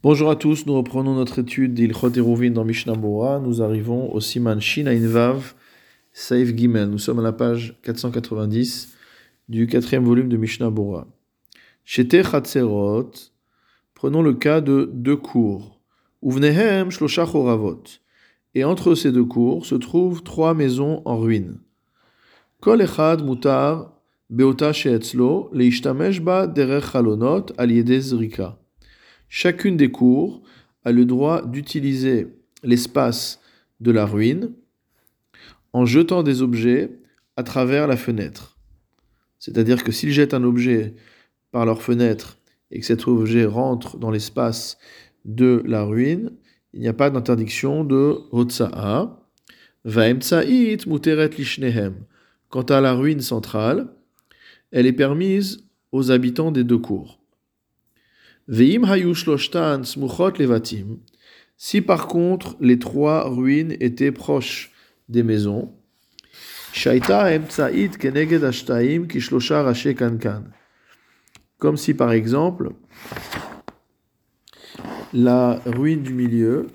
Bonjour à tous, nous reprenons notre étude d'Ilchot Eruvin dans Mishnah. Nous arrivons au Siman Shin Vav Saif Gimel. Nous sommes à la page 490 du quatrième volume de Mishnah Bora. Shete Chatzerot, prenons le cas de deux cours. Uvnehem Shlosha Choravot. Et entre ces deux cours se trouvent trois maisons en ruine. Kol Echad Mutar Beota Sheetzlo Leishtamesh Ba Derech Chalonot Al Zrika. Chacune des cours a le droit d'utiliser l'espace de la ruine en jetant des objets à travers la fenêtre. C'est-à-dire que s'ils jettent un objet par leur fenêtre et que cet objet rentre dans l'espace de la ruine, il n'y a pas d'interdiction de Hotsa'a. Vaemtsa'it muteret lishnehem. Quant à la ruine centrale, elle est permise aux habitants des deux cours. Veim levatim. Si par contre les trois ruines étaient proches des maisons, Comme si par exemple la ruine du milieu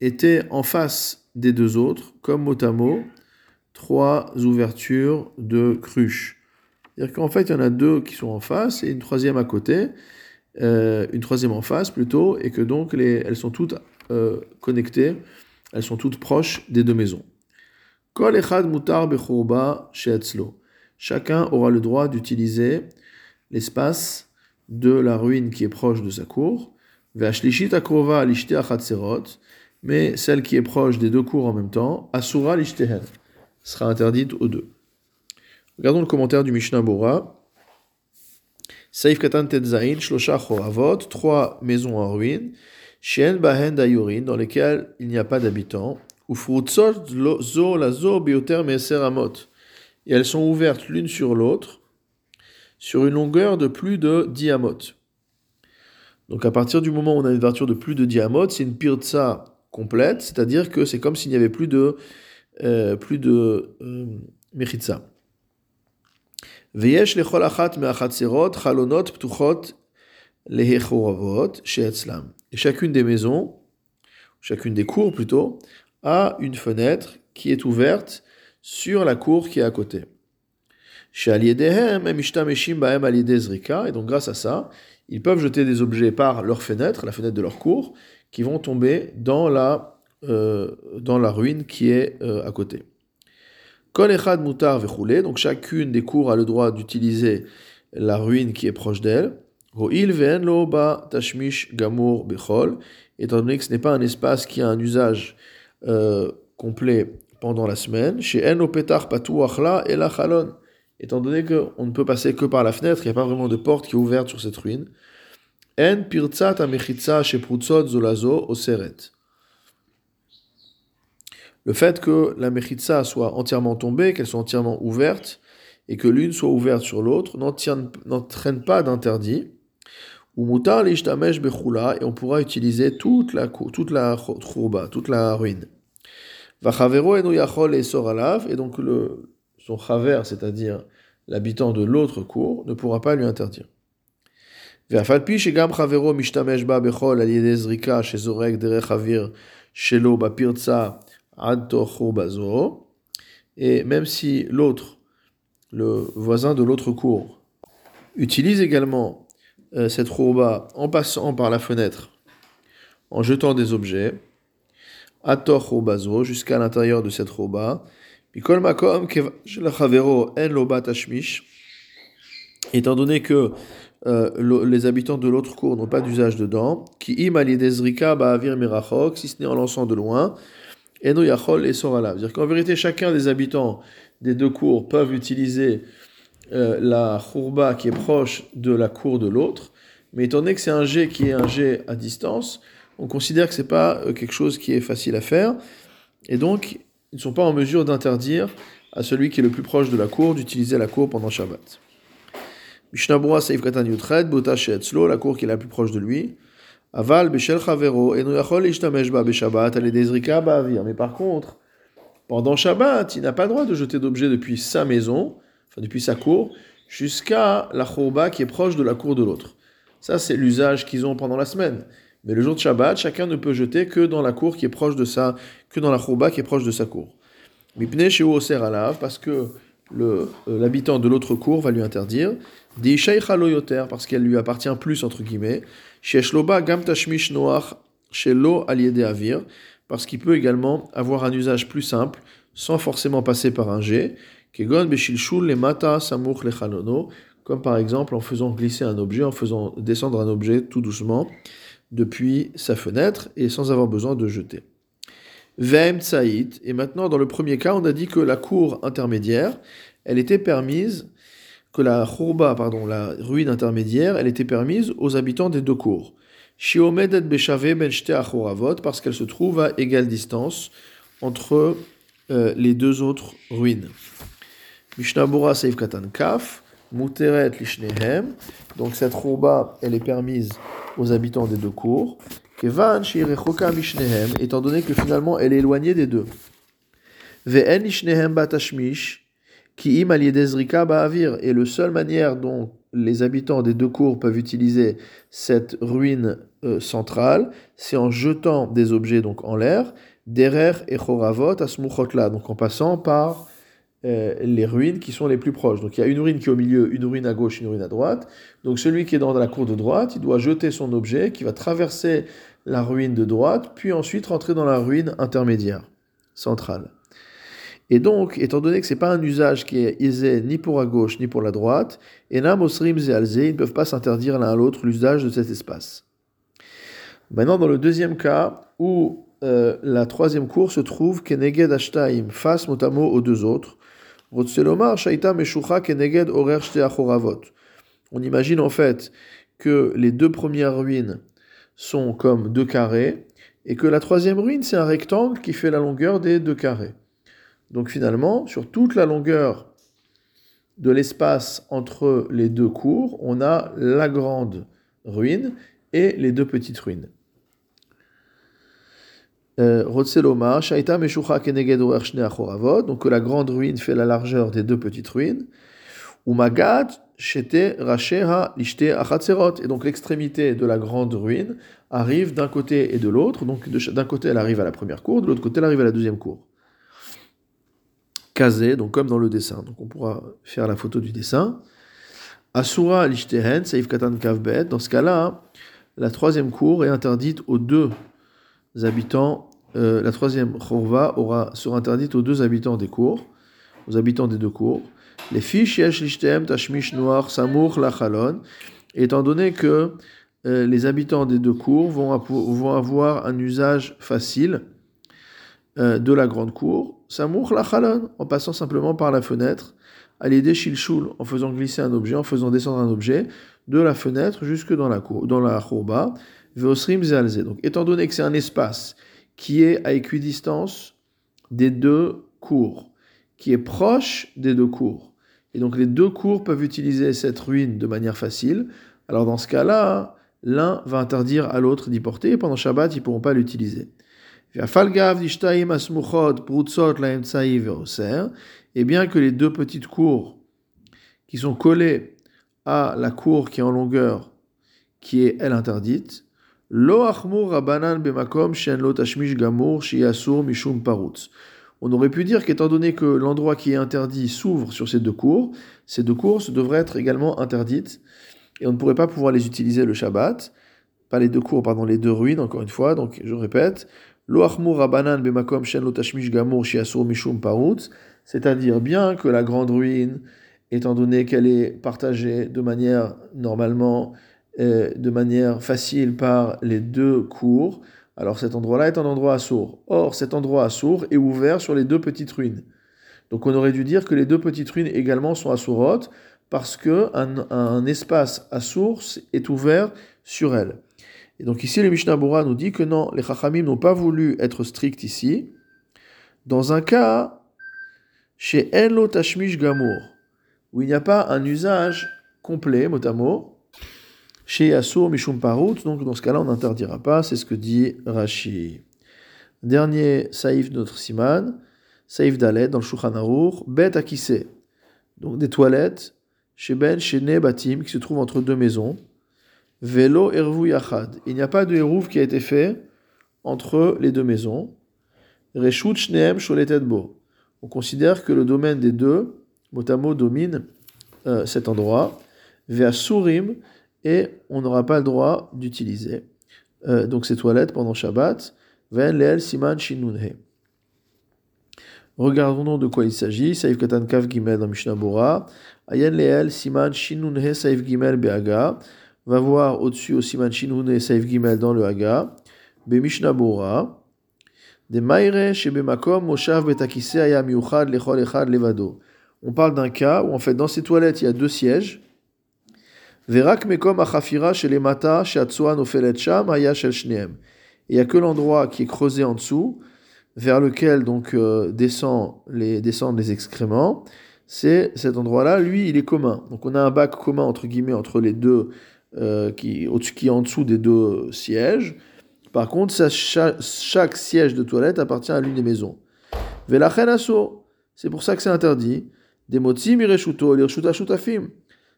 était en face des deux autres, comme mot à mot, trois ouvertures de cruches. C'est-à-dire qu'en fait, il y en a deux qui sont en face et une troisième à côté. Euh, une troisième en face plutôt, et que donc les, elles sont toutes euh, connectées, elles sont toutes proches des deux maisons. Chacun aura le droit d'utiliser l'espace de la ruine qui est proche de sa cour. mais celle qui est proche des deux cours en même temps, asura lishtehen, sera interdite aux deux. Regardons le commentaire du Mishnah Bora. Saif Katan Shlosha trois maisons en ruine, Shen Bahen dans lesquelles il n'y a pas d'habitants, ou Zo Bioter. Et elles sont ouvertes l'une sur l'autre, sur une longueur de plus de 10 amot. Donc à partir du moment où on a une ouverture de plus de 10 amot, c'est une pirtsa complète, c'est-à-dire que c'est comme s'il n'y avait plus de, euh, plus de euh, et chacune des maisons, chacune des cours plutôt, a une fenêtre qui est ouverte sur la cour qui est à côté. Et donc grâce à ça, ils peuvent jeter des objets par leur fenêtre, la fenêtre de leur cour, qui vont tomber dans la, euh, ruine qui est euh, à côté. Kol echad mutar donc chacune des cours a le droit d'utiliser la ruine qui est proche d'elle. Ve'en ba tashmish étant donné que ce n'est pas un espace qui a un usage euh, complet pendant la semaine. Chez en petar patuach la et la chalon, étant donné qu'on ne peut passer que par la fenêtre, il n'y a pas vraiment de porte qui est ouverte sur cette ruine. Le fait que la Mechitsa soit entièrement tombée, qu'elle soit entièrement ouverte, et que l'une soit ouverte sur l'autre, n'entraîne pas d'interdit. Ou mutar bechula, et on pourra utiliser toute la toute la toute la ruine. Vachavero enu yachol et soralav, et donc le, son chaver, c'est-à-dire l'habitant de l'autre cour, ne pourra pas lui interdire. Al yedezrika shezorek derech avir shelo et même si l'autre, le voisin de l'autre cour, utilise également euh, cette rouba en passant par la fenêtre, en jetant des objets, jusqu'à l'intérieur de cette rouba, étant donné que euh, les habitants de l'autre cour n'ont pas d'usage dedans, qui si ce n'est en lançant de loin, Eno Yachol et Sorala. C'est-à-dire qu'en vérité, chacun des habitants des deux cours peuvent utiliser euh, la khourba qui est proche de la cour de l'autre, mais étant donné que c'est un jet qui est un jet à distance, on considère que c'est pas euh, quelque chose qui est facile à faire, et donc ils ne sont pas en mesure d'interdire à celui qui est le plus proche de la cour d'utiliser la cour pendant Shabbat. Mishnabura Seif Katan Yutred, Bota la cour qui est la plus proche de lui, Aval beshel chavero et ishtamesh ba. Mais par contre, pendant Shabbat, il n'a pas le droit de jeter d'objets depuis sa maison, enfin depuis sa cour, jusqu'à la chouba qui est proche de la cour de l'autre. Ça, c'est l'usage qu'ils ont pendant la semaine. Mais le jour de Shabbat, chacun ne peut jeter que dans la cour qui est proche de sa, que dans la qui est proche de sa cour. Mipne chez alav, parce que euh, l'habitant de l'autre cour va lui interdire. Loyoter, parce qu'elle lui appartient plus, entre guillemets. Parce qu'il peut également avoir un usage plus simple, sans forcément passer par un jet. Comme par exemple en faisant glisser un objet, en faisant descendre un objet tout doucement depuis sa fenêtre et sans avoir besoin de jeter. Et maintenant dans le premier cas, on a dit que la cour intermédiaire, elle était permise, que la khourba, pardon, la ruine intermédiaire, elle était permise aux habitants des deux cours. Shiomedet Beshave Ben parce qu'elle se trouve à égale distance entre euh, les deux autres ruines. Mishnabura Seif Katan Kaf, Muteret lishnehem. Donc cette rouba, elle est permise aux habitants des deux cours. Kevan shirechoka mishnehem, étant donné que finalement elle est éloignée des deux. Ve'en lishnehem batashmish, ki im aliedezrika ba'avir. Et la seule manière dont les habitants des deux cours peuvent utiliser cette ruine euh, centrale, c'est en jetant des objets donc en l'air, derer et choravot asmuchotla, donc en passant par euh, les ruines qui sont les plus proches. Donc il y a une ruine qui est au milieu, une ruine à gauche, une ruine à droite. Donc celui qui est dans la cour de droite, il doit jeter son objet qui va traverser la ruine de droite, puis ensuite rentrer dans la ruine intermédiaire, centrale. Et donc, étant donné que ce n'est pas un usage qui est aisé ni pour la gauche ni pour la droite, Enam, Osrim et Alze, ils ne peuvent pas s'interdire l'un à l'autre l'usage de cet espace. Maintenant, dans le deuxième cas, où euh, la troisième cour se trouve Keneged Ashtaim, face motamo aux deux autres, on imagine en fait que les deux premières ruines sont comme deux carrés et que la troisième ruine c'est un rectangle qui fait la longueur des deux carrés. Donc finalement, sur toute la longueur de l'espace entre les deux cours, on a la grande ruine et les deux petites ruines. Euh, donc la grande ruine fait la largeur des deux petites ruines. Et donc l'extrémité de la grande ruine arrive d'un côté et de l'autre. Donc d'un côté elle arrive à la première cour, de l'autre côté elle arrive à la deuxième cour. Kazé, donc comme dans le dessin. Donc on pourra faire la photo du dessin. Asura lishtehen, saif katan kavbet. Dans ce cas-là, la troisième cour est interdite aux deux habitants euh, la troisième chorva sera interdite aux deux habitants des cours, aux habitants des deux cours. Les fiches yesh tashmish noir samour lachalon, étant donné que euh, les habitants des deux cours vont, vont avoir un usage facile euh, de la grande cour, samour lachalon, en passant simplement par la fenêtre, à l'aider shilshul, en faisant glisser un objet, en faisant descendre un objet de la fenêtre jusque dans la cour, dans la chorba, veosrim zalze. Donc, étant donné que c'est un espace qui est à équidistance des deux cours, qui est proche des deux cours. Et donc les deux cours peuvent utiliser cette ruine de manière facile. Alors dans ce cas-là, l'un va interdire à l'autre d'y porter, et pendant Shabbat, ils ne pourront pas l'utiliser. Et bien que les deux petites cours qui sont collées à la cour qui est en longueur, qui est elle interdite, on aurait pu dire qu'étant donné que l'endroit qui est interdit s'ouvre sur ces deux cours, ces deux cours devraient être également interdites et on ne pourrait pas pouvoir les utiliser le Shabbat. Pas les deux cours, pardon, les deux ruines, encore une fois. Donc je répète, c'est-à-dire bien que la grande ruine, étant donné qu'elle est partagée de manière normalement euh, de manière facile par les deux cours, alors cet endroit-là est un endroit à sourd. Or, cet endroit à sourd est ouvert sur les deux petites ruines. Donc on aurait dû dire que les deux petites ruines également sont à sourrotes, parce que un, espace à source est ouvert sur elles. Et donc ici, le Mishnah Bora nous dit que non, les Chachamim n'ont pas voulu être stricts ici. Dans un cas, chez Enlo Tashmish Gamour, où il n'y a pas un usage complet, mot à mot, chez Asur Mishum Parut, donc dans ce cas-là, on n'interdira pas, c'est ce que dit Rashi. Dernier saïf de notre siman, saïf d'Aled dans le Shulchan Aruch, Bet Akise, donc des toilettes chez Ben, chez Ne Batim, qui se trouvent entre deux maisons. Velo ervu yachad. Il n'y a pas de eruv qui a été fait entre les deux maisons. Reshut shneem sholetet bo. On considère que le domaine des deux, motamo, domine euh, cet endroit. Vea surim, et on n'aura pas le droit d'utiliser euh, donc ces toilettes pendant Shabbat. Ven leel siman shinunhe. Regardons de quoi il s'agit. Saif katan kav gimel dans Mishnah Bora. Ayen leel siman shinunhe saif gimel be'aga. Va voir au-dessus au siman shinunhe saif gimel dans le haga. Be Mishnah Bora. De maire shebemakom moshav betakise aya miuchad lechol echad levado. On parle d'un cas où en fait dans ces toilettes il y a deux sièges. Verak mekom achafira chez les mata chez Atsuan ofelet sham aya shel shneem. Il y a que l'endroit qui est creusé en dessous vers lequel donc euh, descend les, descendent les excréments, c'est cet endroit-là, lui, il est commun. Donc on a un bac commun entre guillemets entre les deux, euh, qui, est en dessous des deux sièges. Par contre, chaque, siège de toilette appartient à l'une des maisons. Velachen asso, c'est pour ça que c'est interdit. Demotzi mireshuto lirshuta shutafim.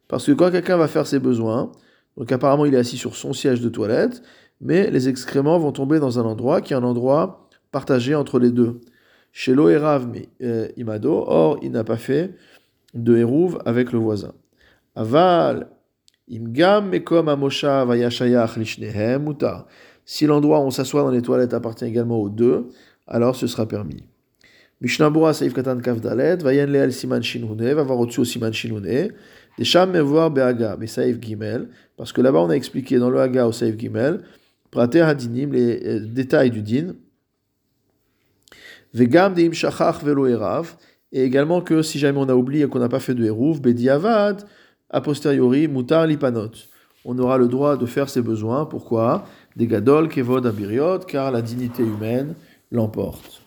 Parce que quand quelqu'un va faire ses besoins, donc apparemment il est assis sur son siège de toilette, mais les excréments vont tomber dans un endroit qui est un endroit partagé entre les deux. Chez l'Oerav euh, Imado, or il n'a pas fait de Hérouv avec le voisin. Aval, Si l'endroit où on s'assoit dans les toilettes appartient également aux deux, alors ce sera permis. Mishnabura Saif Katan Kavdalet, Vayen Leal Siman Shinune, va voir Siman Shinune, des Mevoir Behaga, Saif Gimel, parce que là-bas on a expliqué dans le Haga au Saif Gimel, Prater Hadinim, les euh, détails du din, Vegam deim shachach velo erav, et également que si jamais on a oublié qu'on n'a pas fait de eruv, a posteriori, mutar lipanot. On aura le droit de faire ses besoins. Pourquoi? Des gadol, kevod, abiriot, car la dignité humaine l'emporte.